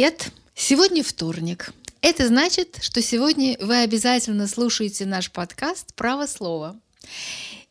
Привет! Сегодня вторник. Это значит, что сегодня вы обязательно слушаете наш подкаст «Право слова».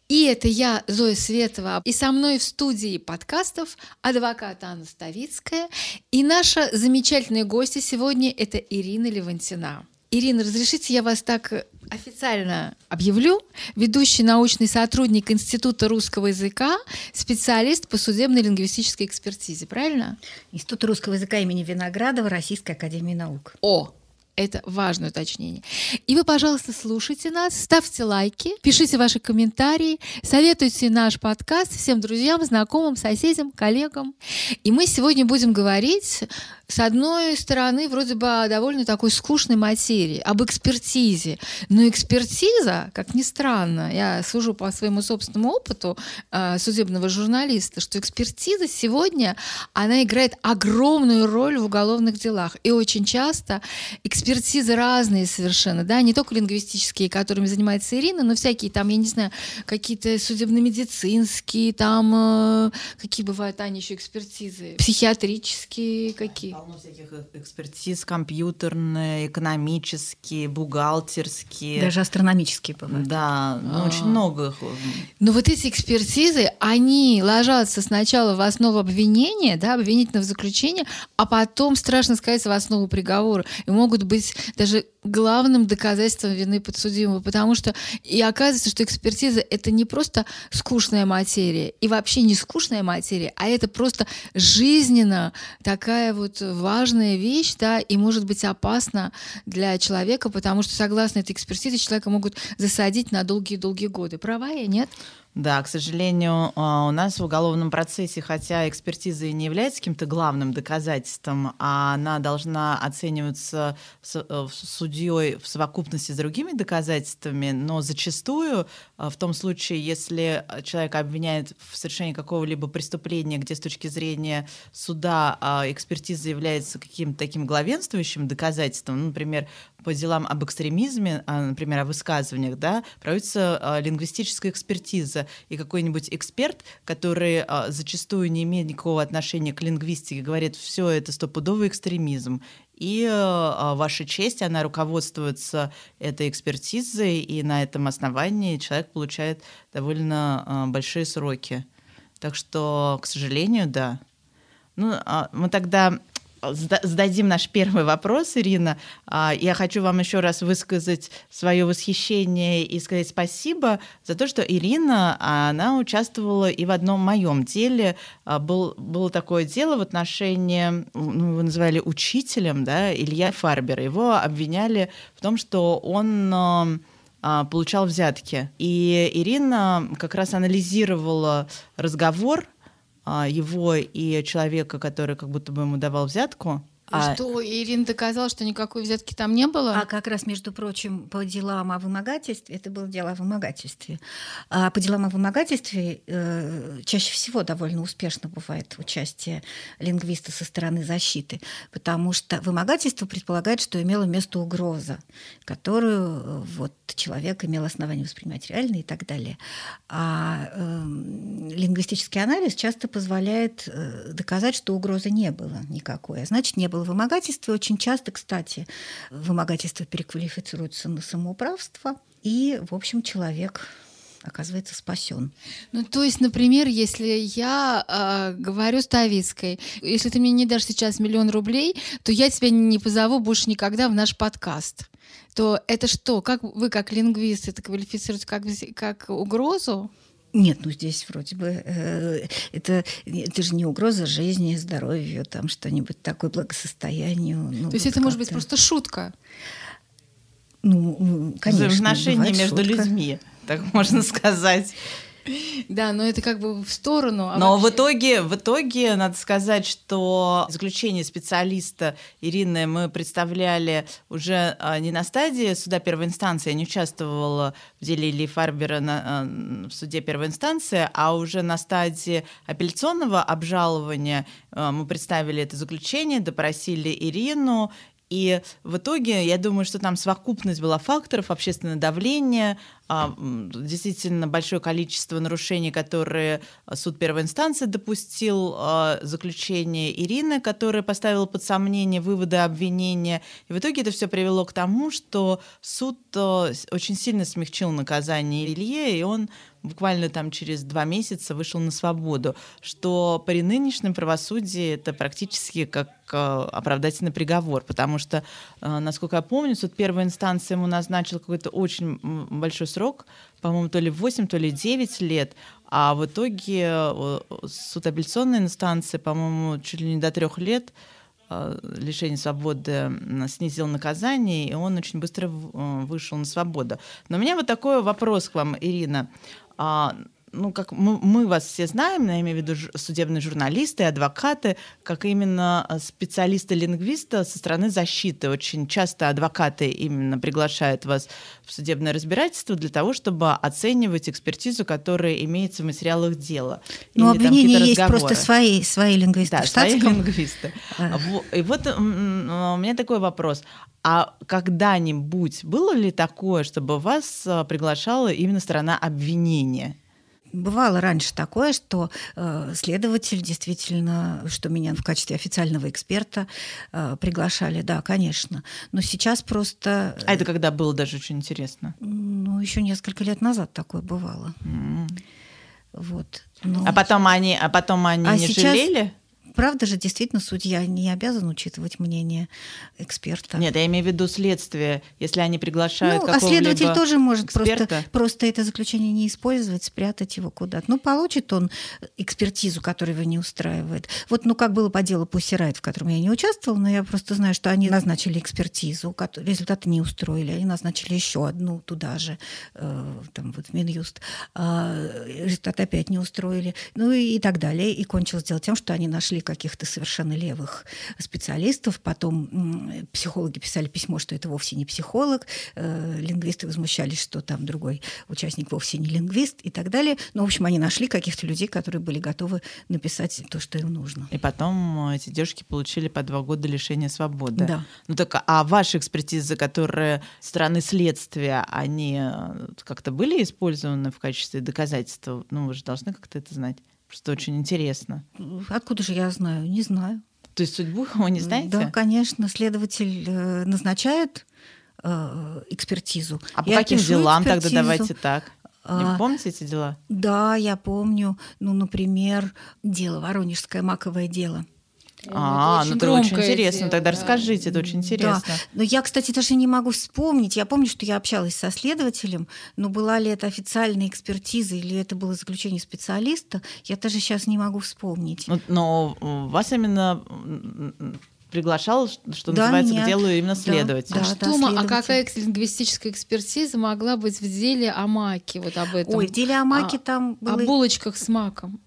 И это я, Зоя Светова, и со мной в студии подкастов адвокат Анна Ставицкая. И наша замечательная гостья сегодня – это Ирина Левантина. Ирина, разрешите я вас так официально объявлю. Ведущий научный сотрудник Института русского языка, специалист по судебной лингвистической экспертизе, правильно? Институт русского языка имени Виноградова Российской академии наук. О, это важное уточнение. И вы, пожалуйста, слушайте нас, ставьте лайки, пишите ваши комментарии, советуйте наш подкаст всем друзьям, знакомым, соседям, коллегам. И мы сегодня будем говорить с одной стороны, вроде бы довольно такой скучной материи, об экспертизе. Но экспертиза, как ни странно, я сужу по своему собственному опыту э, судебного журналиста, что экспертиза сегодня, она играет огромную роль в уголовных делах. И очень часто экспертизы разные совершенно, да, не только лингвистические, которыми занимается Ирина, но всякие там, я не знаю, какие-то судебно-медицинские, там, э, какие бывают, Аня, еще экспертизы, психиатрические какие полно всяких э, экспертиз, компьютерные, экономические, бухгалтерские. Даже астрономические бывают. Да, ну, очень много их. Но вот эти экспертизы, они ложатся сначала в основу обвинения, да, обвинительного заключения, а потом, страшно сказать, в основу приговора. И могут быть даже главным доказательством вины подсудимого, потому что и оказывается, что экспертиза это не просто скучная материя, и вообще не скучная материя, а это просто жизненно такая вот важная вещь, да, и может быть опасна для человека, потому что согласно этой экспертизе человека могут засадить на долгие-долгие годы. Права я, нет? Да, к сожалению, а, у нас в уголовном процессе, хотя экспертиза и не является каким-то главным доказательством, а она должна оцениваться э, судьей в совокупности с другими доказательствами, но зачастую а, в том случае, если человек обвиняет в совершении какого-либо преступления, где с точки зрения суда а, экспертиза является каким-то таким главенствующим доказательством, ну, например, по делам об экстремизме, например, о высказываниях, да, проводится лингвистическая экспертиза, и какой-нибудь эксперт, который а, зачастую не имеет никакого отношения к лингвистике, говорит, все это стопудовый экстремизм. И а, ваша честь, она руководствуется этой экспертизой, и на этом основании человек получает довольно а, большие сроки. Так что, к сожалению, да. Ну, а, мы тогда зададим наш первый вопрос, Ирина. А, я хочу вам еще раз высказать свое восхищение и сказать спасибо за то, что Ирина, она участвовала и в одном моем деле. А, был, было такое дело в отношении, ну, его называли учителем, да, Илья Фарбер. Его обвиняли в том, что он а, получал взятки. И Ирина как раз анализировала разговор а, его и человека, который как будто бы ему давал взятку, а... Что, Ирина доказала, что никакой взятки там не было? А как раз, между прочим, по делам о вымогательстве, это было дело о вымогательстве, а по делам о вымогательстве э, чаще всего довольно успешно бывает участие лингвиста со стороны защиты, потому что вымогательство предполагает, что имела место угроза, которую э, вот, человек имел основание воспринимать реально и так далее. А э, лингвистический анализ часто позволяет э, доказать, что угрозы не было никакой, а значит, не было было вымогательство. Очень часто, кстати, вымогательство переквалифицируется на самоуправство, и, в общем, человек оказывается спасен. Ну, то есть, например, если я э, говорю Ставицкой, если ты мне не дашь сейчас миллион рублей, то я тебя не позову больше никогда в наш подкаст. То это что? Как вы, как лингвист, это квалифицируете как, как угрозу? Нет, ну здесь вроде бы э, это, это же не угроза жизни, здоровью, там что-нибудь такое, благосостоянию. Ну, То есть вот это может быть просто шутка? Ну, конечно. Взаимоотношения между шутка. людьми, так можно сказать. Да, но это как бы в сторону. А но вообще... в итоге, в итоге надо сказать, что заключение специалиста Ирины мы представляли уже а, не на стадии суда первой инстанции, я не участвовала в деле Ильи Фарбера на, а, в суде первой инстанции, а уже на стадии апелляционного обжалования а, мы представили это заключение, допросили Ирину, И в итоге, я думаю, что там совокупность была факторов, общественное давление, а, действительно большое количество нарушений, которые суд первой инстанции допустил, а, заключение Ирины, которая поставила под сомнение выводы обвинения. И в итоге это все привело к тому, что суд а, очень сильно смягчил наказание Илье, и он буквально там через два месяца вышел на свободу, что при нынешнем правосудии это практически как оправдательный приговор, потому что, насколько я помню, суд первой инстанции ему назначил какой-то очень большой срок, по-моему, то ли 8, то ли 9 лет, а в итоге э, суд апелляционной инстанции, по-моему, чуть ли не до трех лет э, лишения свободы снизил наказание, и он очень быстро э, вышел на свободу. Но у меня вот такой вопрос к вам, Ирина. А, ну, как мы, мы вас все знаем, я имею в виду судебные журналисты, адвокаты, как именно э, специалисты-лингвиста со стороны защиты. Очень часто адвокаты именно приглашают вас в судебное разбирательство для того, чтобы оценивать экспертизу, которая имеется в материалах дела. Ну, обвинения есть разговоры. просто свои, свои лингвисты. Да, свои лингвисты. А. И вот у меня такой вопрос. А когда-нибудь было ли такое, чтобы вас э, приглашала именно сторона обвинения? Бывало раньше такое, что э, следователь действительно, что меня в качестве официального эксперта э, приглашали, да, конечно. Но сейчас просто. А это когда было даже очень интересно? Ну, еще несколько лет назад такое бывало. Mm. Вот. Но... А потом они, а потом они а не сейчас... жалели? Правда же, действительно, судья не обязан учитывать мнение эксперта. Нет, я имею в виду следствие, если они приглашают ну, а следователь тоже может просто, просто это заключение не использовать, спрятать его куда-то. Ну, получит он экспертизу, которая его не устраивает. Вот, ну, как было по делу Пусирайт, в котором я не участвовала, но я просто знаю, что они назначили экспертизу, результаты не устроили, они назначили еще одну туда же, э, там вот Минюст, э, результаты опять не устроили, ну и, и так далее. И кончилось дело тем, что они нашли каких-то совершенно левых специалистов. Потом психологи писали письмо, что это вовсе не психолог. Э, лингвисты возмущались, что там другой участник вовсе не лингвист и так далее. Но, в общем, они нашли каких-то людей, которые были готовы написать то, что им нужно. И потом э, эти девушки получили по два года лишения свободы. Да. Ну так, а ваши экспертизы, которые стороны следствия, они э, как-то были использованы в качестве доказательства? Ну, вы же должны как-то это знать. Просто очень интересно. Откуда же я знаю? Не знаю. То есть судьбу вы не знаете? Да, конечно. Следователь э, назначает э, экспертизу. А по я каким делам экспертизу. тогда давайте так? Не а, помните эти дела? Да, я помню. Ну, например, дело Воронежское маковое дело. А, ну это очень интересно. Дело, Тогда да. расскажите, это очень интересно. Да. Но я, кстати, даже не могу вспомнить. Я помню, что я общалась со следователем, но была ли это официальная экспертиза или это было заключение специалиста, я даже сейчас не могу вспомнить. Но, но вас именно приглашал, что да, называется, меня. к делу именно следователь. Да, а, что, да, а какая лингвистическая экспертиза могла быть в деле о маке? Вот об этом. Ой, в деле о маке а, там было... О булочках с маком.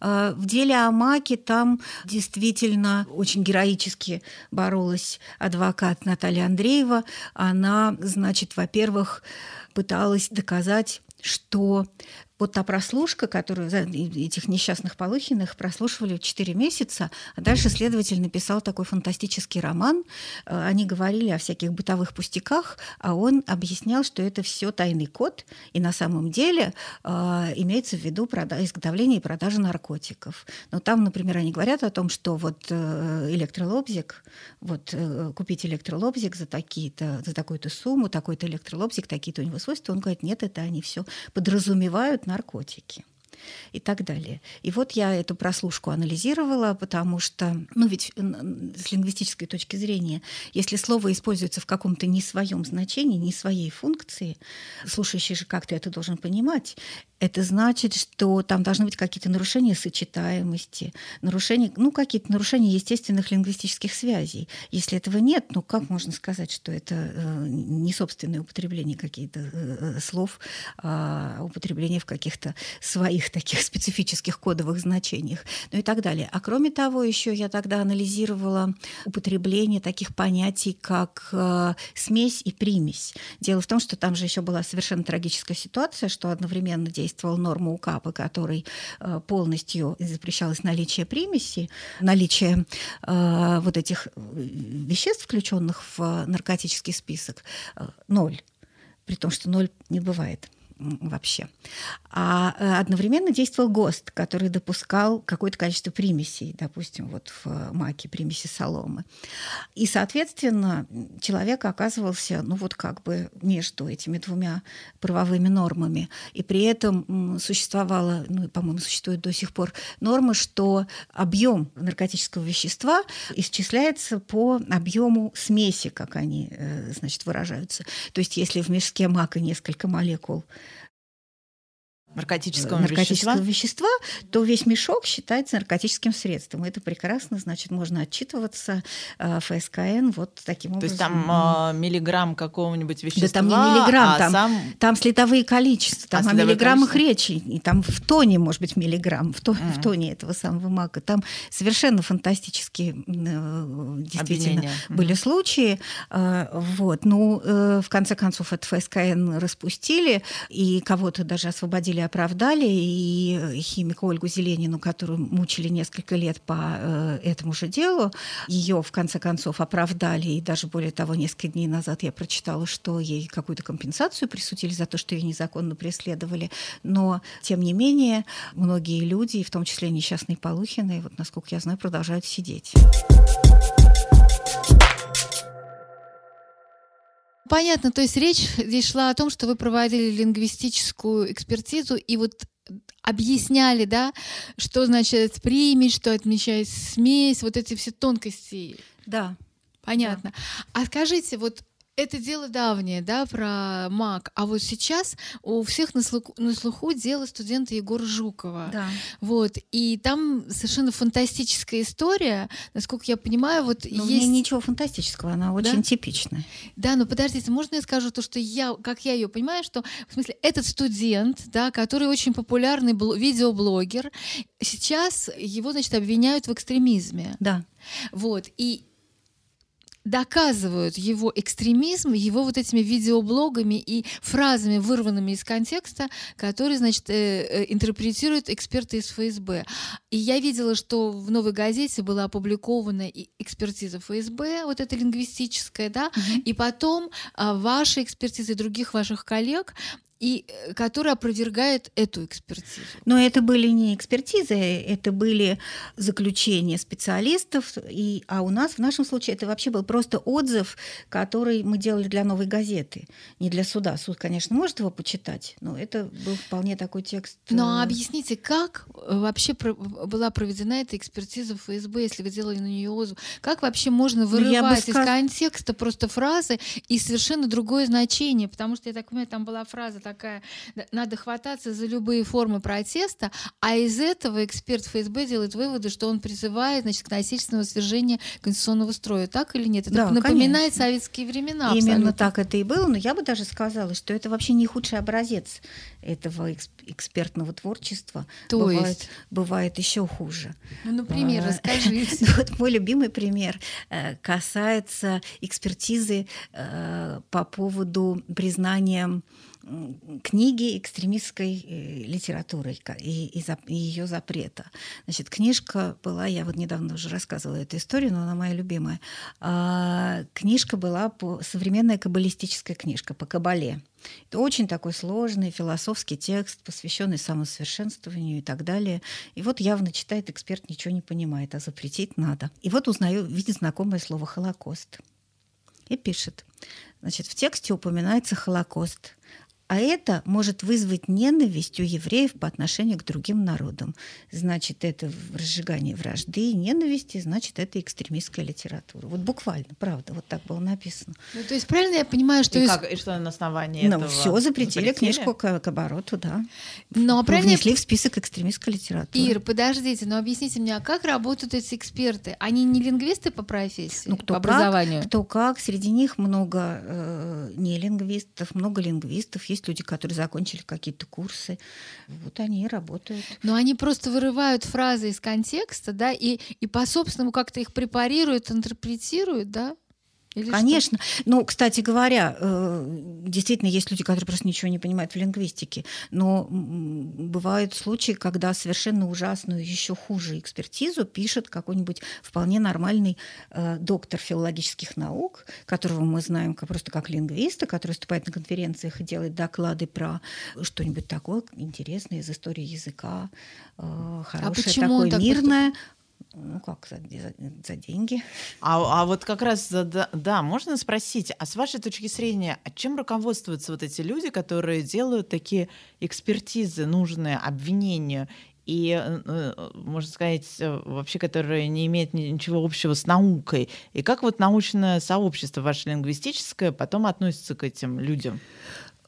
А, в деле о Маке там действительно очень героически боролась адвокат Наталья Андреева. Она, значит, во-первых, пыталась доказать, что вот та прослушка, которую этих несчастных Полухиных прослушивали 4 месяца, а дальше следователь написал такой фантастический роман. Э, они говорили о всяких бытовых пустяках, а он объяснял, что это все тайный код, и на самом деле э, имеется в виду прода- изготовление и продажа наркотиков. Но там, например, они говорят о том, что вот э, электролобзик, вот э, купить электролобзик за такие-то, за такую-то сумму, такой-то электролобзик, такие-то у него свойства, он говорит, нет, это они все подразумевают наркотики и так далее. И вот я эту прослушку анализировала, потому что, ну ведь с лингвистической точки зрения, если слово используется в каком-то не своем значении, не своей функции, слушающий же как-то это должен понимать, это значит, что там должны быть какие-то нарушения сочетаемости, нарушения, ну, какие-то нарушения естественных лингвистических связей. Если этого нет, ну, как можно сказать, что это э, не собственное употребление каких-то э, слов, а употребление в каких-то своих своих таких специфических кодовых значениях, ну и так далее. А кроме того, еще я тогда анализировала употребление таких понятий, как э, смесь и примесь. Дело в том, что там же еще была совершенно трагическая ситуация, что одновременно действовала норма УК, по которой э, полностью запрещалось наличие примеси, наличие э, вот этих э, веществ, включенных в наркотический список, э, ноль. При том, что ноль не бывает вообще. А э, одновременно действовал ГОСТ, который допускал какое-то количество примесей, допустим, вот в маке примеси соломы. И, соответственно, человек оказывался, ну вот как бы между этими двумя правовыми нормами. И при этом существовала, ну, по-моему, существует до сих пор норма, что объем наркотического вещества исчисляется по объему смеси, как они, э, значит, выражаются. То есть, если в мешке мака несколько молекул наркотического, наркотического вещества? вещества, то весь мешок считается наркотическим средством. Это прекрасно, значит, можно отчитываться э, ФСКН вот таким то образом. То есть там э, миллиграмм какого-нибудь вещества, да там не миллиграмм, а там, сам... там следовые количества, там а о миллиграммах количества? речи, и там в тоне, может быть, миллиграмм, в, то, mm. в тоне этого самого мака. Там совершенно фантастические э, действительно Обвинения. были mm. случаи. Э, вот. Ну, э, в конце концов, это ФСКН распустили, и кого-то даже освободили оправдали, и химика Ольгу Зеленину, которую мучили несколько лет по э, этому же делу, ее в конце концов оправдали, и даже более того, несколько дней назад я прочитала, что ей какую-то компенсацию присудили за то, что ее незаконно преследовали. Но, тем не менее, многие люди, в том числе несчастные Полухины, вот, насколько я знаю, продолжают сидеть. Понятно, то есть речь здесь шла о том, что вы проводили лингвистическую экспертизу и вот объясняли, да, что значит примесь, что отмечает смесь, вот эти все тонкости. Да. Понятно. Да. А скажите, вот это дело давнее, да, про МАК. А вот сейчас у всех на слуху, на слуху дело студента Егора Жукова. Да. Вот. И там совершенно фантастическая история. Насколько я понимаю, вот но есть... ничего фантастического, она очень да? типичная. Да, но подождите, можно я скажу то, что я, как я ее понимаю, что в смысле этот студент, да, который очень популярный бл- видеоблогер, сейчас его, значит, обвиняют в экстремизме. Да. Вот. И доказывают его экстремизм его вот этими видеоблогами и фразами, вырванными из контекста, которые, значит, э, э, интерпретируют эксперты из ФСБ. И я видела, что в «Новой газете» была опубликована экспертиза ФСБ, вот эта лингвистическая, да, угу. и потом а, ваши экспертизы других ваших коллег и э, который опровергает эту экспертизу. Но это были не экспертизы, это были заключения специалистов, и, а у нас в нашем случае это вообще был просто отзыв, который мы делали для новой газеты, не для суда. Суд, конечно, может его почитать, но это был вполне такой текст. Но ну, а объясните, как э, вообще была проведена эта экспертиза ФСБ, если вы делали на нее отзыв? Как вообще можно ну, вырывать сказ... из контекста просто фразы и совершенно другое значение? Потому что, я так понимаю, там была фраза такая, надо хвататься за любые формы протеста, а из этого эксперт ФСБ делает выводы, что он призывает значит, к насильственному свержению конституционного строя. Так или нет? Это да, напоминает конечно. советские времена. Именно абсолютно. так это и было, но я бы даже сказала, что это вообще не худший образец этого экспертного творчества. То бывает, есть? бывает еще хуже. Ну, например, а, расскажите. Вот мой любимый пример э, касается экспертизы э, по поводу признания книги экстремистской э, литературы и, и, и ее запрета. Значит, книжка была, я вот недавно уже рассказывала эту историю, но она моя любимая. А, книжка была по, современная каббалистическая книжка по кабале. Это очень такой сложный философский текст, посвященный самосовершенствованию и так далее. И вот явно читает эксперт, ничего не понимает, а запретить надо. И вот узнаю, видит знакомое слово «Холокост». И пишет. Значит, в тексте упоминается Холокост. А это может вызвать ненависть у евреев по отношению к другим народам. Значит, это разжигание вражды и ненависти, значит, это экстремистская литература. Вот буквально, правда, вот так было написано. Ну, то есть правильно я понимаю, что... И, из... как, и что на основании ну, этого все запретили, запретили? книжку к, к обороту, да. Но правильно Внесли в список экстремистской литературы. Ир, подождите, но объясните мне, а как работают эти эксперты? Они не лингвисты по профессии, ну, кто по образованию? Как, кто как, среди них много э, не лингвистов, много лингвистов, есть люди, которые закончили какие-то курсы. Вот они и работают. Но они просто вырывают фразы из контекста, да, и, и по-собственному как-то их препарируют, интерпретируют, да? Или Конечно. Что? Ну, кстати говоря, э, действительно есть люди, которые просто ничего не понимают в лингвистике. Но бывают случаи, когда совершенно ужасную, еще хуже экспертизу пишет какой-нибудь вполне нормальный э, доктор филологических наук, которого мы знаем просто как лингвиста, который выступает на конференциях и делает доклады про что-нибудь такое интересное из истории языка, э, а хорошее, а такое мирное. Ну как, за, за, за деньги. А, а вот как раз, да, да, можно спросить, а с вашей точки зрения, а чем руководствуются вот эти люди, которые делают такие экспертизы, нужные обвинения и, э, э, можно сказать, э, вообще, которые не имеют ничего общего с наукой. И как вот научное сообщество ваше лингвистическое потом относится к этим людям?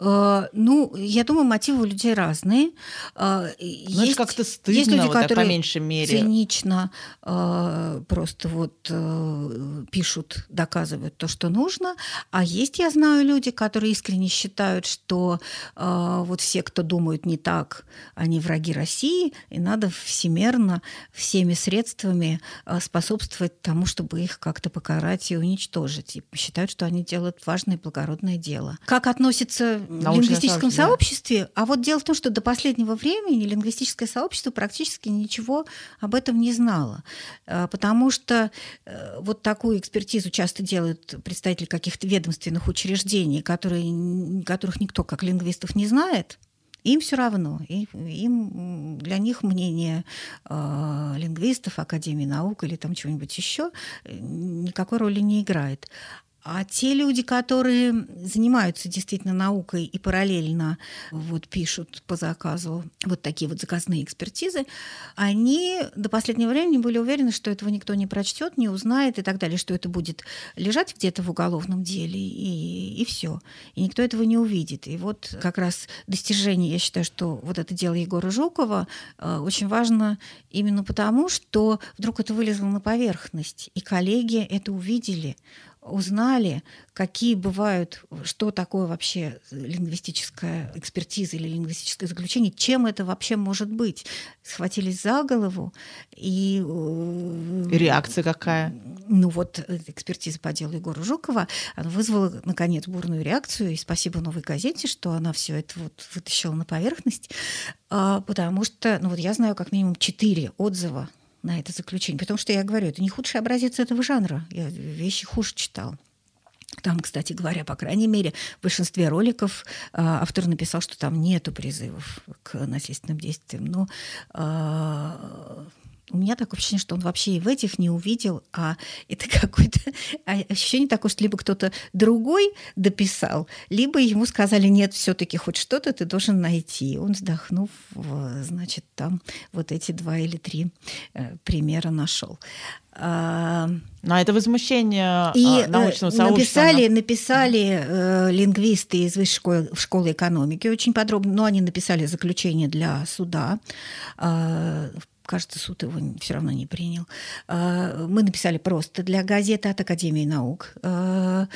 Э, ну, я думаю, мотивы у людей разные. Э, ну, есть, как-то стыдно, есть люди, вот, которые по меньшей мере. цинично э, просто вот пишут, доказывают то, что нужно. А есть, я знаю, люди, которые искренне считают, что вот все, кто думают не так, они враги России, и надо всемерно, всеми средствами способствовать тому, чтобы их как-то покарать и уничтожить. И считают, что они делают важное и благородное дело. Как относится лингвистическом сообществе. А вот дело в том, что до последнего времени лингвистическое сообщество практически ничего об этом не знало. А, потому что э, вот такую экспертизу часто делают представители каких-то ведомственных учреждений, которые, которых никто как лингвистов не знает. Им все равно. Им, для них мнение э, лингвистов, Академии наук или там чего-нибудь еще э, никакой роли не играет. А те люди, которые занимаются действительно наукой и параллельно вот пишут по заказу вот такие вот заказные экспертизы, они до последнего времени были уверены, что этого никто не прочтет, не узнает и так далее, что это будет лежать где-то в уголовном деле и, и все. И никто этого не увидит. И вот как раз достижение, я считаю, что вот это дело Егора Жукова э, очень важно именно потому, что вдруг это вылезло на поверхность, и коллеги это увидели узнали, какие бывают, что такое вообще лингвистическая экспертиза или лингвистическое заключение, чем это вообще может быть. Схватились за голову и... Э, реакция какая? Ну вот экспертиза по делу Егора Жукова, она вызвала, наконец, бурную реакцию, и спасибо «Новой газете», что она все это вот вытащила на поверхность, а, потому что, ну вот я знаю как минимум четыре отзыва на это заключение. Потому что я говорю, это не худший образец этого жанра. Я вещи хуже читал. Там, кстати говоря, по крайней мере, в большинстве роликов э, автор написал, что там нету призывов к насильственным действиям. Но э, у меня такое ощущение, что он вообще и в этих не увидел, а это какое-то ощущение такое, что либо кто-то другой дописал, либо ему сказали, нет, все-таки хоть что-то ты должен найти. Он, вздохнув, значит, там вот эти два или три э, примера нашел. А, Но это возмущение а, и э, научного сообщества. Написали, написали э, лингвисты из высшей школы, школы экономики очень подробно, но они написали заключение для суда э, кажется, суд его все равно не принял. А, мы написали просто для газеты от Академии наук. А,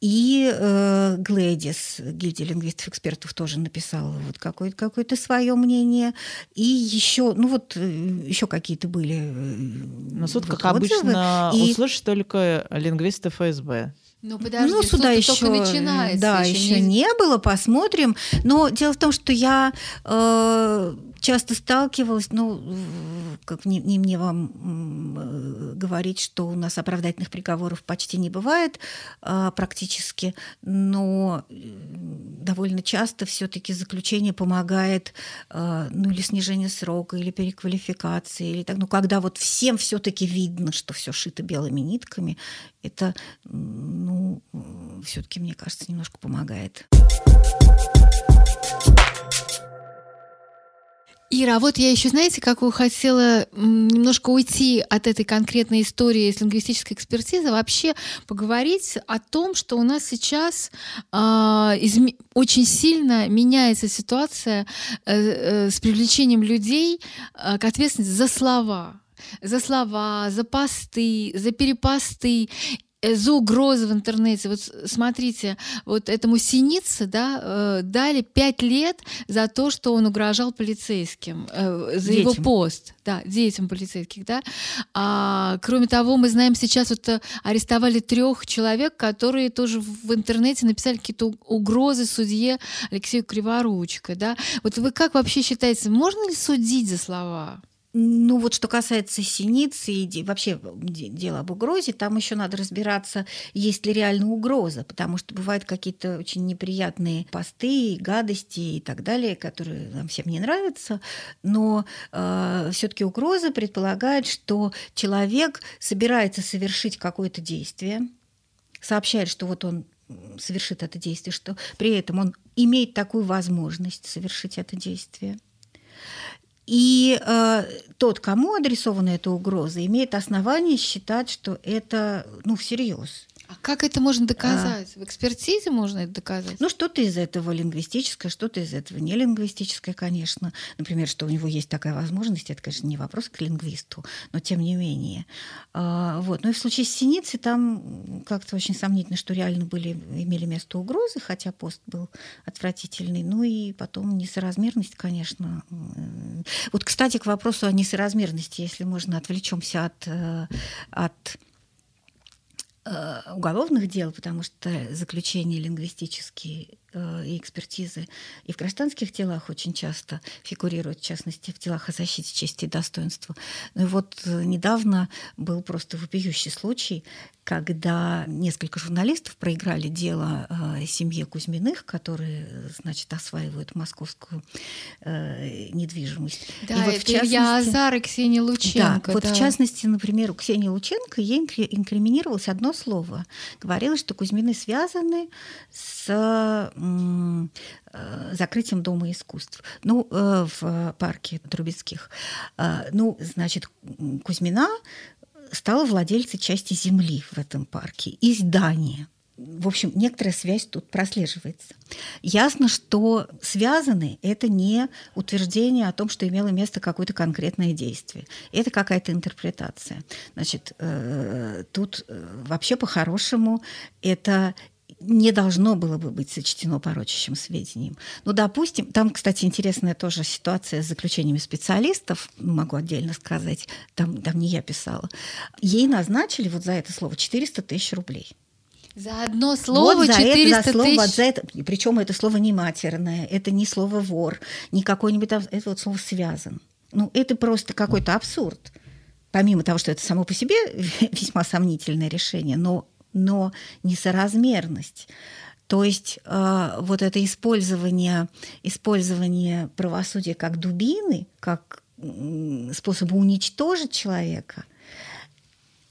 и э, Глэдис, гильдия лингвистов-экспертов, тоже написала вот какое-то какое свое мнение. И еще, ну вот, э, еще какие-то были. Э, Но суд, вот как отзывы. обычно, и... услышит только лингвисты ФСБ. Ну, подожди, ну, суда еще, начинается. Да, еще, еще не... не было, посмотрим. Но дело в том, что я э, часто сталкивалась, ну, как не, не мне вам э, говорить, что у нас оправдательных приговоров почти не бывает а, практически, но э, довольно часто все-таки заключение помогает, а, ну, или снижение срока, или переквалификации, или так, ну, когда вот всем все-таки видно, что все шито белыми нитками, это, ну, все-таки, мне кажется, немножко помогает. Ира, а вот я еще, знаете, как хотела немножко уйти от этой конкретной истории с лингвистической экспертизы, вообще поговорить о том, что у нас сейчас э, изме- очень сильно меняется ситуация э, э, с привлечением людей э, к ответственности за слова за слова, за посты, за перепосты. Э, за угрозы в интернете. Вот смотрите, вот этому Синице да, э, дали пять лет за то, что он угрожал полицейским, э, за детям. его пост, да, детям полицейских, да. А, кроме того, мы знаем сейчас вот арестовали трех человек, которые тоже в интернете написали какие-то угрозы судье Алексею Криворучко, да. Вот вы как вообще считаете, можно ли судить за слова? Ну вот что касается синицы и вообще дела об угрозе, там еще надо разбираться, есть ли реально угроза, потому что бывают какие-то очень неприятные посты, гадости и так далее, которые нам всем не нравятся, но э, все-таки угроза предполагает, что человек собирается совершить какое-то действие, сообщает, что вот он совершит это действие, что при этом он имеет такую возможность совершить это действие – и э, тот, кому адресована эта угроза, имеет основание считать, что это ну, всерьез. А как это можно доказать? А, в экспертизе можно это доказать? Ну, что-то из этого лингвистическое, что-то из этого не лингвистическое, конечно. Например, что у него есть такая возможность, это, конечно, не вопрос к лингвисту, но тем не менее. А, вот. Ну и в случае с Синицей там как-то очень сомнительно, что реально были, имели место угрозы, хотя пост был отвратительный. Ну и потом несоразмерность, конечно. Вот, кстати, к вопросу о несоразмерности, если можно, отвлечемся от, э, от Э, уголовных дел, потому что заключения лингвистические э, и экспертизы и в гражданских делах очень часто фигурируют, в частности, в делах о защите чести и достоинства. Ну и вот э, недавно был просто вопиющий случай, когда несколько журналистов проиграли дело э, семье Кузьминых, которые, значит, осваивают московскую э, недвижимость. Да, и вот это частности, Илья Азар и Ксения Лученко. Да, вот в частности, например, у Ксении Лученко ей инкриминировалось одно слово. Говорилось, что Кузьмины связаны с э, закрытием Дома искусств. Ну, э, в парке Трубецких. Э, ну, значит, Кузьмина стала владельцей части земли в этом парке и здания. В общем, некоторая связь тут прослеживается. Ясно, что связаны – это не утверждение о том, что имело место какое-то конкретное действие. Это какая-то интерпретация. Значит, э, тут э, вообще по-хорошему это не должно было бы быть сочтено порочащим сведением. Ну, допустим, там, кстати, интересная тоже ситуация с заключениями специалистов, могу отдельно сказать, там, там не я писала. Ей назначили вот за это слово 400 тысяч рублей. За одно слово вот за 400 это, за слово, тысяч. Вот за это, причем это слово не матерное, это не слово вор, не какой-нибудь там, это вот слово связан. Ну, это просто какой-то абсурд. Помимо того, что это само по себе весьма сомнительное решение, но но несоразмерность. То есть э, вот это использование, использование правосудия как дубины, как способа уничтожить человека,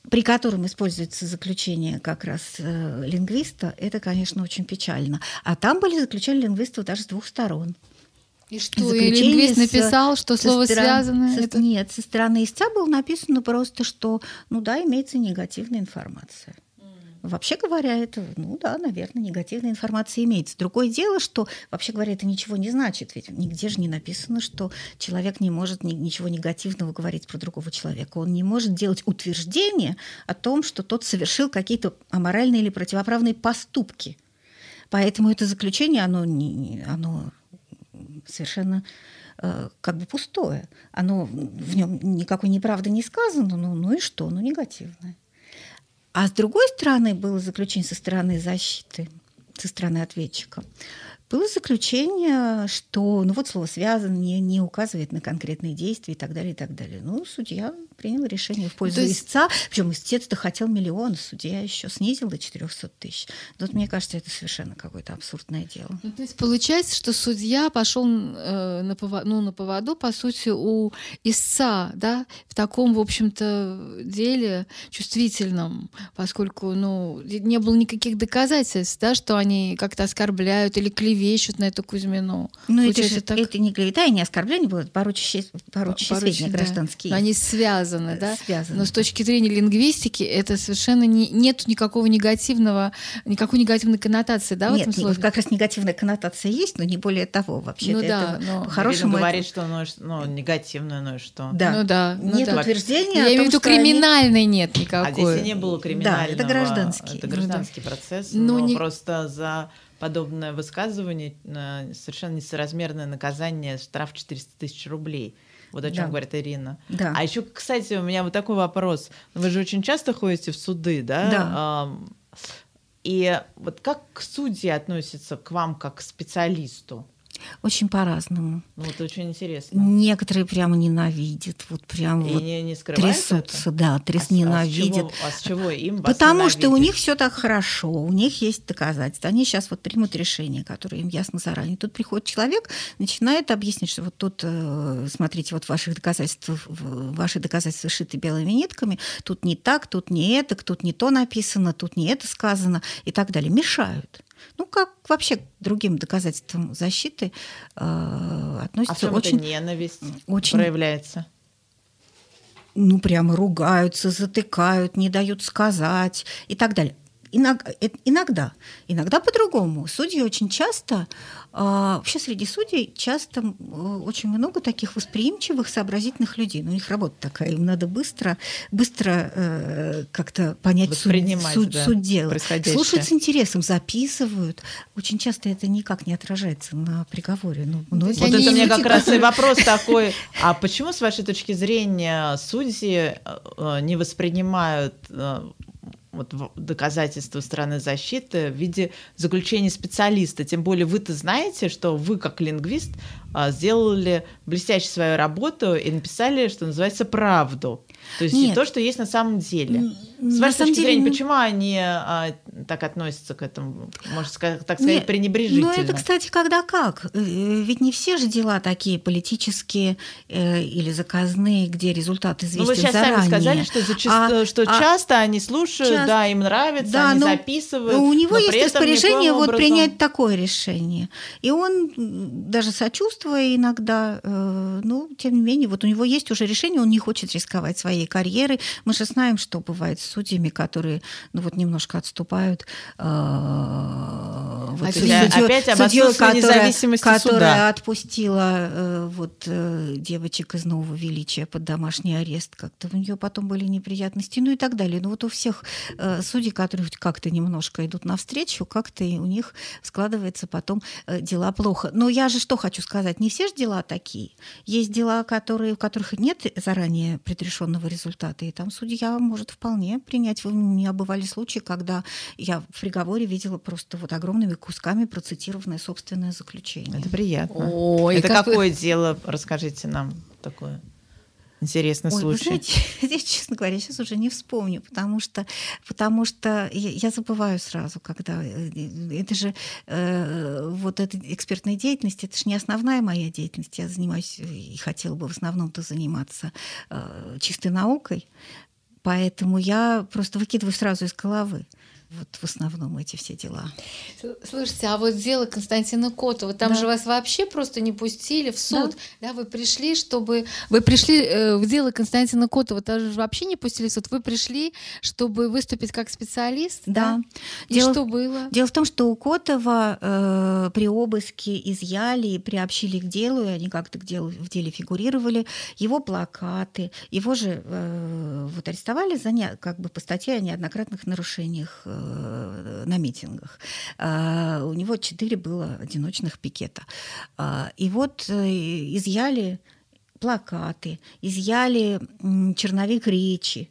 при котором используется заключение как раз э, лингвиста, это, конечно, очень печально. А там были заключения лингвистов даже с двух сторон. И что, и лингвист написал, что слово стороны, связано? Со, это... Нет, со стороны истца было написано просто, что, ну да, имеется негативная информация. Вообще говоря, это, ну да, наверное, негативная информация имеется. Другое дело, что, вообще говоря, это ничего не значит. Ведь нигде же не написано, что человек не может ни, ничего негативного говорить про другого человека. Он не может делать утверждение о том, что тот совершил какие-то аморальные или противоправные поступки. Поэтому это заключение, оно, не, оно совершенно э, как бы пустое. Оно в нем никакой неправды не сказано, ну, ну и что, ну негативное. А с другой стороны было заключение со стороны защиты, со стороны ответчика, было заключение, что ну вот слово «связан» не, не указывает на конкретные действия и так далее, и так далее. Ну, судья принял решение в пользу есть... истца, причем истец-то хотел миллион, судья еще снизил до 400 тысяч. Вот мне кажется, это совершенно какое-то абсурдное дело. Ну, то есть получается, что судья пошел э, на, поводу, ну, на поводу, по сути, у истца, да, в таком, в общем-то, деле чувствительном, поскольку, ну, не было никаких доказательств, да, что они как-то оскорбляют или клевещут на эту Кузьмину. Ну, это, же, так... это не клевета и не оскорбление было, порочащие, порочащие сведения да. гражданские. Но они связаны связаны, да? Связаны. Но с точки зрения лингвистики это совершенно не, нет никакого негативного, никакой негативной коннотации, да, в Нет, этом слове? как раз негативная коннотация есть, но не более того. Вообще, Ну это да, но- по-хорошему говорит, что ну, ну, негативное, ну что. Да. Ну да, ну Нет да. утверждения Я о имею в виду, что они- криминальной нет А никакой. здесь и не было криминального. это гражданский. Это Ну да. гражданский процесс. Ну, но не- просто за подобное высказывание э, совершенно несоразмерное наказание штраф 400 тысяч рублей. Вот о чем Да. говорит Ирина. Да. А еще, кстати, у меня вот такой вопрос. Вы же очень часто ходите в суды, да? Да. И вот как судьи относятся к вам как к специалисту? Очень по-разному. Ну, вот очень интересно. Некоторые прямо ненавидят, вот прям И вот не, не трясутся, это? да, А тряс с- ненавидят. А с, чего, а с чего им вас Потому что у них все так хорошо, у них есть доказательства. Они сейчас вот примут решение, которое им ясно заранее. Тут приходит человек, начинает объяснить, что вот тут, э, смотрите, вот ваших доказательств, ваши доказательства шиты белыми нитками, тут не так, тут не это, тут не то написано, тут не это сказано и так далее. Мешают. Ну, как вообще к другим доказательствам защиты э, А в относятся чем очень ненависть очень- проявляется? ну, прямо ругаются, затыкают, не дают сказать и так далее. Э, Иногда, иногда по-другому. Судьи очень часто, а, вообще среди судей часто э, очень много таких восприимчивых, сообразительных людей. Ну, у них работа такая, им надо быстро, быстро э, как-то понять суть, Воспринимать, суть- да, суть дела. Слушают с интересом, записывают. Очень часто это никак не отражается на приговоре. Ну, многие Вот это мне не как раз и вопрос такой, а почему, с вашей точки зрения, судьи не воспринимают вот доказательства стороны защиты в виде заключения специалиста. Тем более вы-то знаете, что вы, как лингвист, а, сделали блестяще свою работу и написали, что называется, правду. То есть Нет. то, что есть на самом деле. С на вашей точки деле, зрения, ну- почему они а, так относятся к этому, можно сказать, так сказать, Нет, пренебрежительно? Ну, это, кстати, когда как. Э, Ведь не все же дела такие политические э, или заказные, где результат известен Ну, вы сейчас заранее. сами сказали, что, зачасто, А- что а- часто они слушают, часто- да, им нравится, Да, они ну, записывают. У него но есть распоряжение вот образом- принять такое решение. И он, даже сочувствуя иногда, э, ну, тем не менее, вот у него есть уже решение, он не хочет рисковать своей карьерой. Мы же знаем, что бывает с судьями, которые, ну, вот немножко отступают. Э, вот Опять- судьей- опять отсутствии независимости которая суда. отпустила э, вот э, девочек из Нового Величия под домашний арест, как-то у нее потом были неприятности, ну и так далее. Ну вот у всех э, судей, которые как-то немножко идут навстречу, как-то у них складывается потом э, дела плохо. Но я же что хочу сказать, не все же дела такие. Есть дела, которые, в которых нет заранее предрешенного результата, и там судья может вполне принять. У меня бывали случаи, когда я в приговоре видела просто вот огромными кусками процитированное собственное заключение. Это приятно. Ой, это как вы- какое дело? Расскажите нам такое интересный Ой, вы случай. знаете, здесь, честно говоря, сейчас уже не вспомню, потому что, потому что я, я забываю сразу, когда э, это же э, вот эта экспертная деятельность, это же не основная моя деятельность. Я занимаюсь э, и хотела бы в основном-то заниматься э, чистой наукой, поэтому я просто выкидываю сразу из головы. Вот в основном эти все дела. Слушайте, а вот дело Константина Котова, там Да. же вас вообще просто не пустили в суд, да, вы пришли, чтобы... Вы пришли э, в дело Константина Котова, там же вообще не пустили в суд, вы пришли, чтобы выступить как специалист, Да. И Дело- что было? Дело в том, что у Котова э, при обыске изъяли и приобщили к делу, и они как-то к делу, в деле фигурировали, его плакаты, его же э, вот арестовали за не, как бы по статье о неоднократных нарушениях э, на митингах. А, у него четыре было одиночных пикета. А, и вот э, изъяли плакаты, изъяли черновик речи,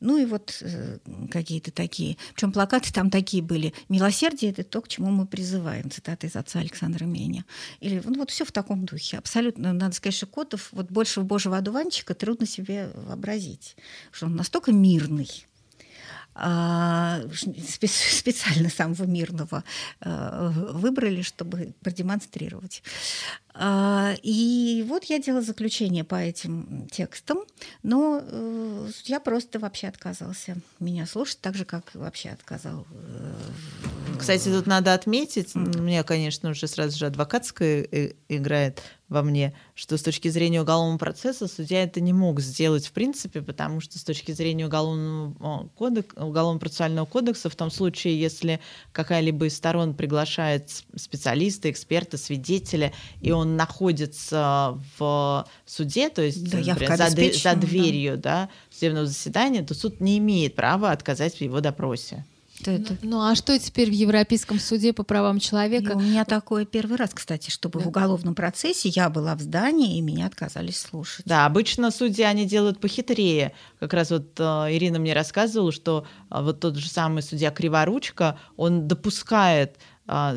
ну и вот э, какие-то такие. Причем плакаты там такие были. Милосердие это то, к чему мы призываем. Цитата из отца Александра Меня. Или ну, вот все в таком духе. Абсолютно, надо сказать, что Котов вот больше божьего одуванчика трудно себе вообразить, что он настолько мирный. А, спе- специально самого мирного э, выбрали, чтобы продемонстрировать. А, И вот я делала заключение по этим текстам, но я просто вообще отказался меня слушать, так же, как вообще отказал э, Кстати, тут надо отметить, мне, конечно, уже сразу же адвокатская играет во мне, что с точки зрения уголовного процесса судья это не мог сделать в принципе, потому что с точки зрения уголовного кодекса, уголовно-процессуального кодекса, в том случае, если какая-либо из сторон приглашает специалиста, эксперта, свидетеля, и он находится в суде, то есть да, например, за, за дверью да. Да, судебного заседания, то суд не имеет права отказать в его допросе. Что это? Ну, ну а что теперь в Европейском суде по правам человека? И у меня такое первый раз, кстати, чтобы да. в уголовном процессе я была в здании, и меня отказались слушать. Да, обычно судьи они делают похитрее. Как раз вот э, Ирина мне рассказывала, что э, вот тот же самый судья Криворучка, он допускает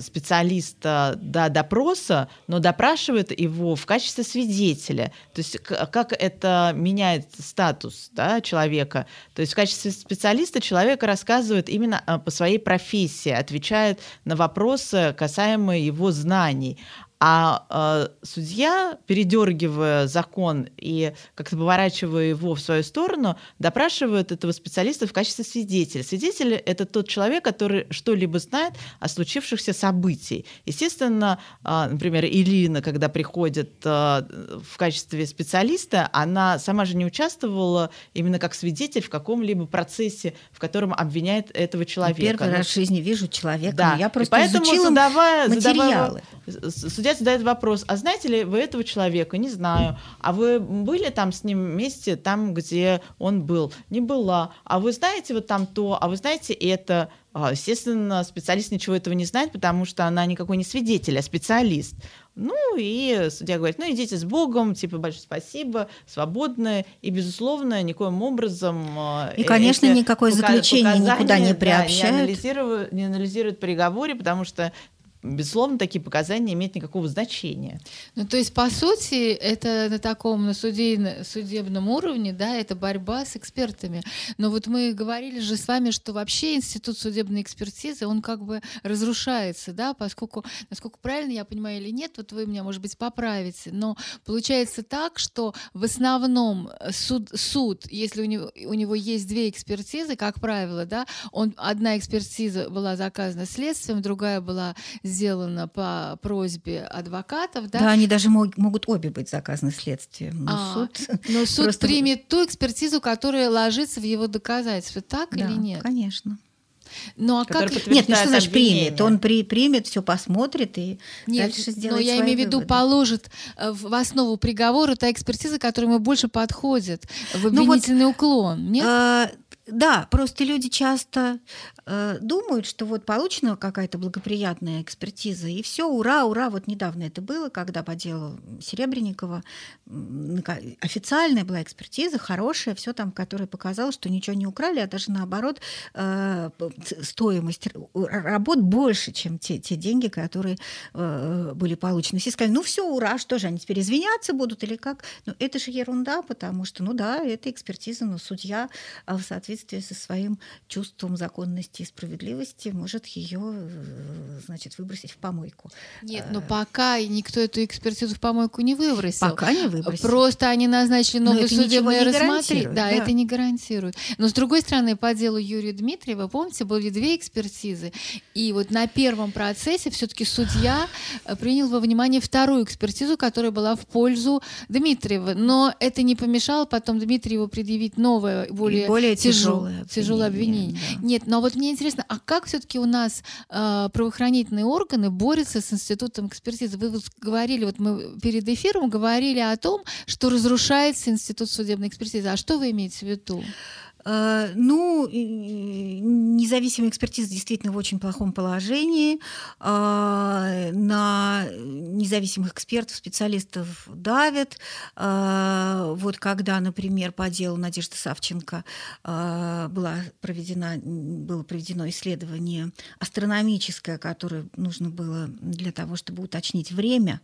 специалиста до допроса, но допрашивает его в качестве свидетеля. То есть как это меняет статус да, человека. То есть в качестве специалиста человек рассказывает именно а, по своей профессии, отвечает на вопросы, касаемые его знаний. А э, судья, передергивая закон и как-то поворачивая его в свою сторону, допрашивает этого специалиста в качестве свидетеля. Свидетель — это тот человек, который что-либо знает о случившихся событиях. Естественно, э, например, Илина, когда приходит э, в качестве специалиста, она сама же не участвовала именно как свидетель в каком-либо процессе, в котором обвиняет этого человека. Первый ну, раз в жизни вижу человека, да. я просто и поэтому изучила задавая, материалы. Задавая, судья задает вопрос, а знаете ли вы этого человека? Не знаю. А вы были там с ним вместе, там, где он был? Не была. А вы знаете вот там то, а вы знаете это? А, естественно, специалист ничего этого не знает, потому что она никакой не свидетель, а специалист. Ну и судья говорит, ну идите с Богом, типа большое спасибо, свободны. И, безусловно, никоим образом... А, и, конечно, никакое заключение никуда не приобщают. Да, не, анализируют, не анализируют приговоре, потому что безусловно, такие показания имеют никакого значения. Ну, то есть, по сути, это на таком на судейно, судебном уровне, да, это борьба с экспертами. Но вот мы говорили же с вами, что вообще институт судебной экспертизы, он как бы разрушается, да, поскольку, насколько правильно я понимаю или нет, вот вы меня, может быть, поправите, но получается так, что в основном суд, суд если у него, у него есть две экспертизы, как правило, да, он, одна экспертиза была заказана следствием, другая была сделано по просьбе адвокатов. Да, да они даже мог, могут обе быть заказаны следствием. Но а, суд, но суд просто... примет ту экспертизу, которая ложится в его доказательства, так да, или нет? конечно. Ну а как нет, ну что значит примет? Он при, примет, все посмотрит и нет, дальше сделает. Но я имею в виду положит э, в основу приговора та экспертиза, которая ему больше подходит, в обвинительный ну вот, уклон. Нет? Э, да, просто люди часто э, думают, что вот получена какая-то благоприятная экспертиза, и все, ура, ура. Вот недавно это было, когда по делу Серебренникова официальная была экспертиза, хорошая, все там, которая показала, что ничего не украли, а даже наоборот э, стоимость работ больше, чем те, те деньги, которые э, были получены. Все сказали, ну все, ура, что же, они теперь извиняться будут или как? Ну это же ерунда, потому что, ну да, это экспертиза, но судья а в соответствии соответствии со своим чувством законности и справедливости может ее, э, значит, выбросить в помойку. Нет, но пока никто эту экспертизу в помойку не выбросил. Пока не выбросил. Просто они назначили новое судебное рассмотрение. Да, да, это не гарантирует. Но с другой стороны, по делу Юрия Дмитриева, помните, были две экспертизы. И вот на первом процессе все-таки судья э, принял во внимание вторую экспертизу, которая была в пользу Дмитриева. Но это не помешало потом Дмитриеву предъявить новое, более, более тяжелое тяжелое обвинение. Тяжелое обвинение. Да. Нет, но вот мне интересно, а как все-таки у нас э, правоохранительные органы борются с институтом экспертизы? Вы вот говорили, вот мы перед эфиром говорили о том, что разрушается институт судебной экспертизы. А что вы имеете в виду? Э, ну, независимая экспертиза действительно в очень плохом положении. Э, на независимых экспертов, специалистов давят. Э, вот когда, например, по делу Надежды Савченко была проведена, было проведено исследование астрономическое, которое нужно было для того, чтобы уточнить время,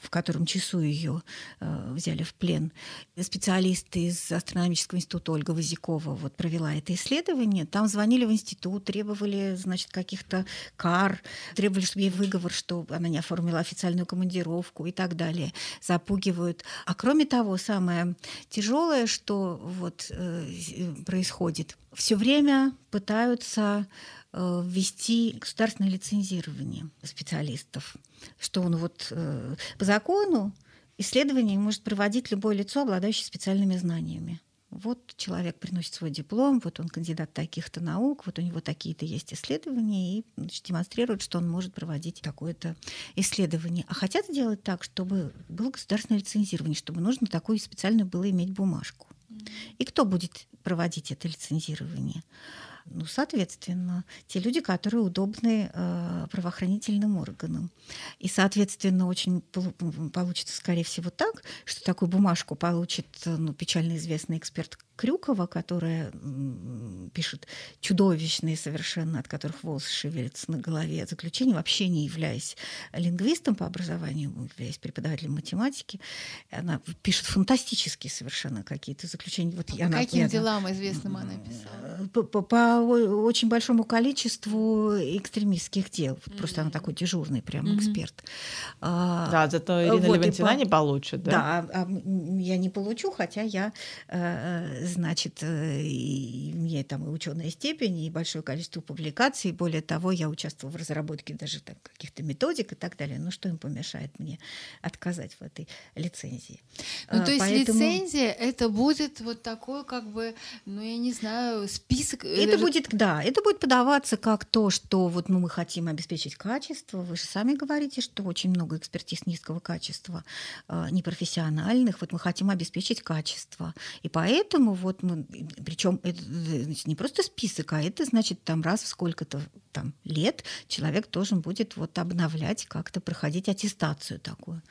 в котором часу ее э, взяли в плен. Специалисты из астрономического института Ольга Возякова вот провела это исследование. Там звонили в институт, требовали, значит, каких-то кар, требовали, чтобы ей выговор, что она не оформила официальную командировку и так далее. Запугивают. А кроме того, самое тяжелое, что вот э, происходит, все время пытаются э, ввести государственное лицензирование специалистов, что он вот э, по закону исследование может проводить любое лицо, обладающее специальными знаниями. Вот человек приносит свой диплом, вот он кандидат таких-то наук, вот у него такие-то есть исследования, и значит, демонстрирует, что он может проводить такое-то исследование. А хотят сделать так, чтобы было государственное лицензирование, чтобы нужно такую специальную было иметь бумажку. И кто будет проводить это лицензирование? Ну, соответственно, те люди, которые удобны э, правоохранительным органам. И, соответственно, очень получится, скорее всего, так, что такую бумажку получит ну, печально известный эксперт Крюкова, которая пишет чудовищные совершенно, от которых волосы шевелятся на голове заключения, вообще не являясь лингвистом по образованию, являясь преподавателем математики. Она пишет фантастические совершенно какие-то заключения. Вот по она, каким я, делам известным она писала? По, по, по очень большому количеству экстремистских дел. Mm-hmm. Просто она такой дежурный прям mm-hmm. эксперт. А, да, зато Ирина вот, Левантина по... не получит, да? Да, а, я не получу, хотя я э, значит, э, и мне там и ученая степень, и большое количество публикаций. Более того, я участвовала в разработке даже там, каких-то методик и так далее. Ну, что им помешает мне отказать в этой лицензии? Ну, то есть Поэтому... лицензия это будет вот такой, как бы, ну, я не знаю, список. Э, это будет, да, это будет подаваться как то, что вот ну, мы хотим обеспечить качество. Вы же сами говорите, что очень много экспертиз низкого качества, э, непрофессиональных. Вот мы хотим обеспечить качество. И поэтому вот мы, причем это значит, не просто список, а это значит там раз в сколько-то там лет человек должен будет вот обновлять, как-то проходить аттестацию такую.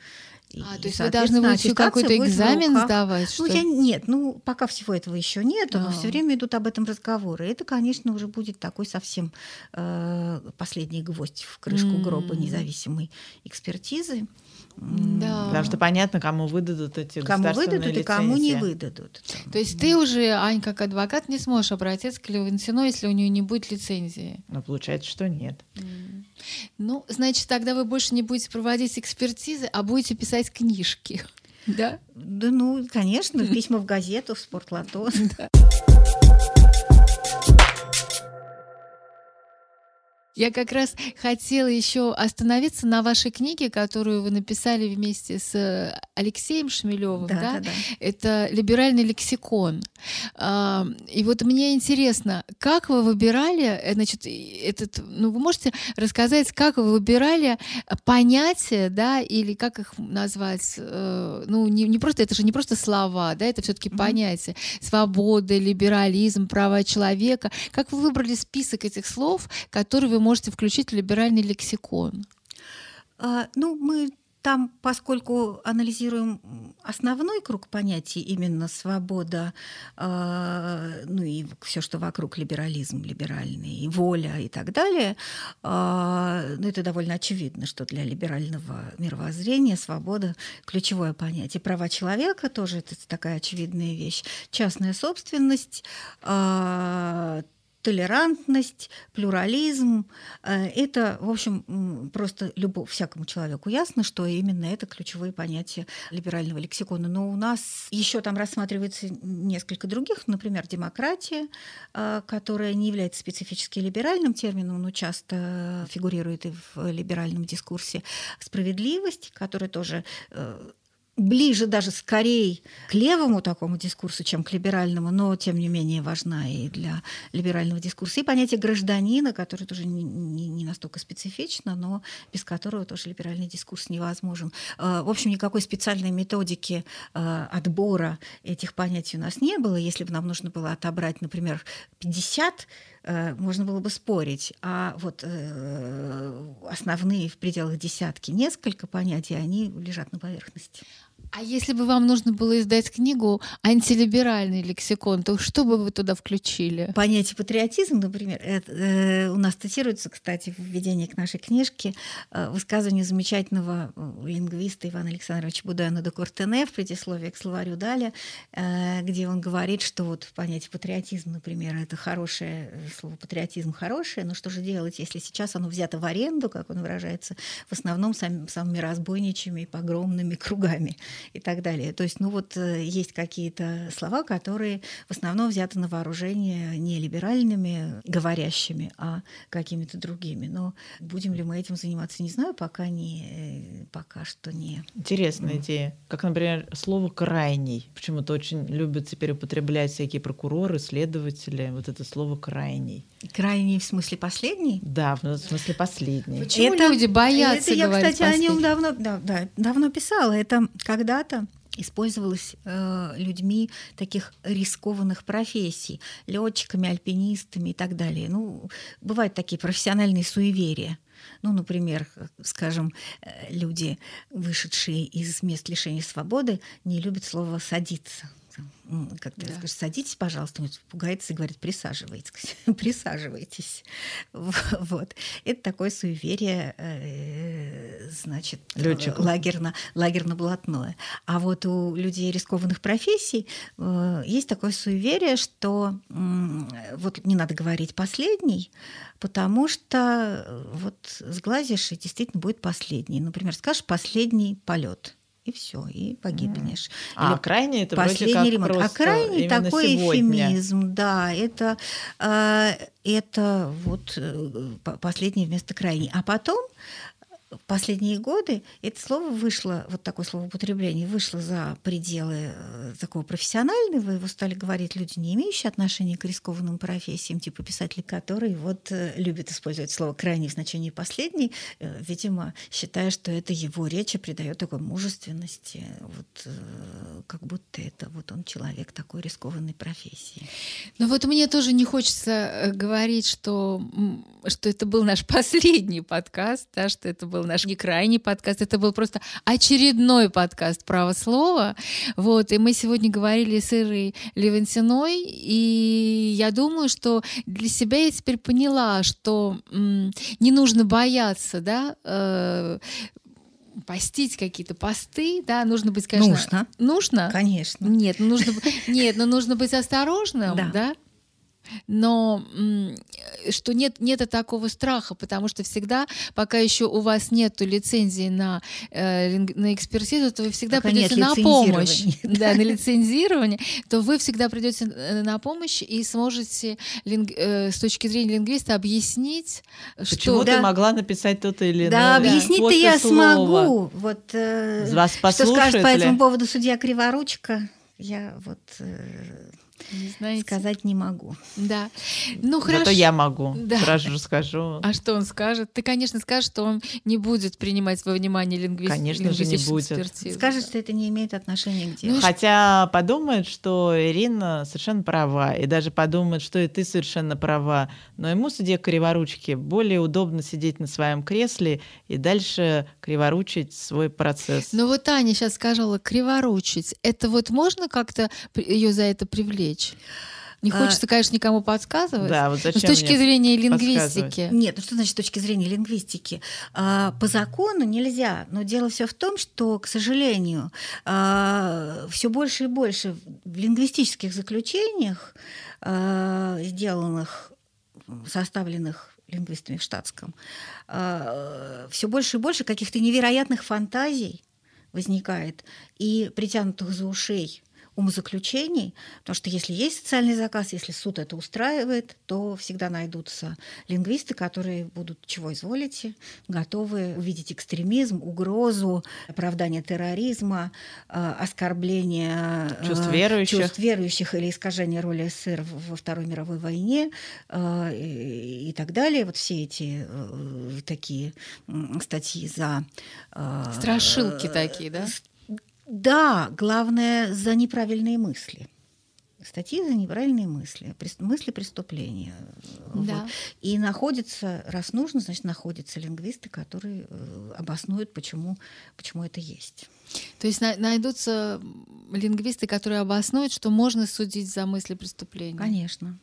И, а, то есть вы должны будете какой-то экзамен сдавать? Что? Ну, я, нет, ну, пока всего этого еще нет, а. но все время идут об этом разговоры. Это, конечно, уже будет такой совсем э, последний гвоздь в крышку mm. гроба независимой экспертизы. Да. Потому что понятно, кому выдадут эти Кому выдадут лицензии. и кому не выдадут. То есть ты уже, Ань, как адвокат, не сможешь обратиться к Левантину, если у нее не будет лицензии? Ну, получается, что нет. Ну, значит, тогда вы больше не будете проводить экспертизы, а будете писать книжки. Да? Да, ну, конечно, письма в газету, в спортлото. Я как раз хотела еще остановиться на вашей книге, которую вы написали вместе с э, Алексеем Шмелевым. Да, да? Да, да. Это либеральный лексикон. А, и вот мне интересно, как вы выбирали, э, значит, этот, ну вы можете рассказать, как вы выбирали понятия, да, или как их назвать, э, ну не, не просто это же не просто слова, да, это все-таки mm-hmm. понятия, свобода, либерализм, права человека. Как вы выбрали список этих слов, которые вы можете включить либеральный лексикон? А, ну, мы там, поскольку анализируем основной круг понятий, именно свобода, э, ну и все, что вокруг либерализм, либеральный, воля и так далее, э, ну это довольно очевидно, что для либерального мировоззрения свобода ключевое понятие. Права человека тоже это такая очевидная вещь. Частная собственность, э, толерантность, плюрализм. Э, это, в общем, просто любовь всякому человеку ясно, что именно это ключевые понятия либерального лексикона. Но у нас еще там рассматривается несколько других, например, демократия, э, которая не является специфически либеральным термином, но часто фигурирует и в либеральном дискурсе. Справедливость, которая тоже э, ближе даже скорее к левому такому дискурсу, чем к либеральному, но тем не менее важна и для либерального дискурса. И понятие гражданина, которое тоже не, не, не настолько специфично, но без которого тоже либеральный дискурс невозможен. Э, в общем, никакой специальной методики э, отбора этих понятий у нас не было. Если бы нам нужно было отобрать, например, 50 э, можно было бы спорить. А вот основные в пределах десятки несколько понятий, они лежат на поверхности. А если бы вам нужно было издать книгу «Антилиберальный лексикон», то что бы вы туда включили? Понятие патриотизм, например, это, э, у нас цитируется, кстати, в введении к нашей книжке э, высказывание замечательного э, лингвиста Ивана Александровича Будана де Кортене в предисловии к словарю Даля, э, где он говорит, что вот понятие патриотизм, например, это хорошее, э, слово патриотизм хорошее, но что же делать, если сейчас оно взято в аренду, как он выражается, в основном сам, самыми разбойничьими и погромными кругами. И так далее. То есть, ну вот э, есть какие-то слова, которые в основном взяты на вооружение не либеральными говорящими, а какими-то другими. Но будем ли мы этим заниматься, не знаю, пока не, э, пока что не. Интересная mm. идея. Как, например, слово крайний. Почему-то очень любят теперь употреблять всякие прокуроры, следователи. Вот это слово крайний. Крайний в смысле последний? Да, в смысле последний. Почему это, люди боятся это я, кстати, последний? о нем давно, да, да, давно писала. Это когда-то использовалось э, людьми таких рискованных профессий, летчиками, альпинистами и так далее. Ну, бывают такие профессиональные суеверия. Ну, например, скажем, э, люди, вышедшие из мест лишения свободы, не любят слово «садиться» как ты да. скажешь, садитесь, пожалуйста, он пугается и говорит, присаживайтесь, присаживайтесь. Вот. Это такое суеверие, э, значит, Лётчиков. лагерно, лагерно-блатное. А вот у людей рискованных профессий э, есть такое суеверие, что вот не надо говорить последний, потому что э, вот сглазишь, и действительно будет последний. Например, скажешь последний полет и все, и погибнешь. А Или крайний это последний вроде как ремонт. Просто а крайний такой сегодня. эфемизм, да, это, э, это вот э, последний вместо крайний. А потом последние годы это слово вышло, вот такое слово употребление, вышло за пределы э, такого профессионального, его стали говорить люди, не имеющие отношения к рискованным профессиям, типа писатели, которые вот э, любят использовать слово крайний в значении последний, э, видимо, считая, что это его речи придает такой мужественности, вот как будто это вот он человек такой рискованной профессии. Ну вот мне тоже не хочется говорить, что, что это был наш последний подкаст, да, что это был был наш не крайний подкаст, это был просто очередной подкаст «Право слова». Вот, и мы сегодня говорили с Ирой Левантиной, и я думаю, что для себя я теперь поняла, что не нужно бояться, да, э, постить какие-то посты, да, нужно быть, конечно... Нужно. Нужно? Конечно. Нет, ну нужно, нет, но нужно быть осторожным, да, да? Но что нет, нет такого страха, потому что всегда, пока еще у вас нет лицензии на, э, на экспертизу, то вы всегда пока придете на помощь, да, на лицензирование, то вы всегда придете э, на помощь и сможете линг, э, с точки зрения лингвиста объяснить, Почему что... ты да. могла написать то-то или Да, объяснить-то я слова. смогу. Вот, э, Вас что скажет по этому поводу судья Криворучка, я вот... Э, не знаете. Сказать не могу. Да. Ну, хорошо. Зато я могу. Да. Сразу же скажу. А что он скажет? Ты, конечно, скажешь, что он не будет принимать во внимание лингвист... Конечно же, не будет. Экспертизу. Скажет, что это не имеет отношения к делу. Ну, Хотя подумает, что Ирина совершенно права, и даже подумает, что и ты совершенно права. Но ему, судья Криворучки, более удобно сидеть на своем кресле и дальше криворучить свой процесс. Ну вот Аня сейчас сказала криворучить. Это вот можно как-то ее за это привлечь? Речь? Не а, хочется, конечно, никому подсказывать. Да, вот зачем но с точки зрения лингвистики. Нет, ну что значит с точки зрения лингвистики? А, по закону нельзя, но дело все в том, что, к сожалению, а, все больше и больше в лингвистических заключениях, сделанных, составленных лингвистами в штатском, все больше и больше каких-то невероятных фантазий возникает и притянутых за ушей умозаключений, потому что если есть социальный заказ, если суд это устраивает, то всегда найдутся лингвисты, которые будут, чего изволите, готовы увидеть экстремизм, угрозу, оправдание терроризма, э, оскорбление э, чувств верующих, чувств верующих или искажение роли СССР во Второй мировой войне э, и так далее. Вот все эти такие статьи за... Страшилки такие, да? Да, главное за неправильные мысли. Статьи за неправильные мысли, мысли преступления. Да. Вот. И находятся, раз нужно, значит, находятся лингвисты, которые э, обоснуют, почему, почему это есть. То есть найдутся лингвисты, которые обоснуют, что можно судить за мысли преступления. Конечно.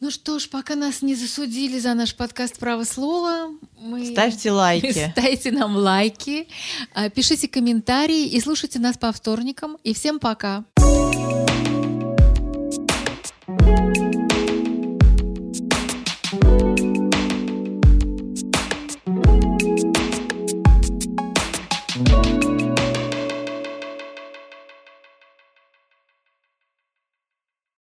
Ну что ж, пока нас не засудили за наш подкаст «Право слова», мы... ставьте лайки. Ставьте нам лайки, а, пишите комментарии и слушайте нас по вторникам. И всем пока.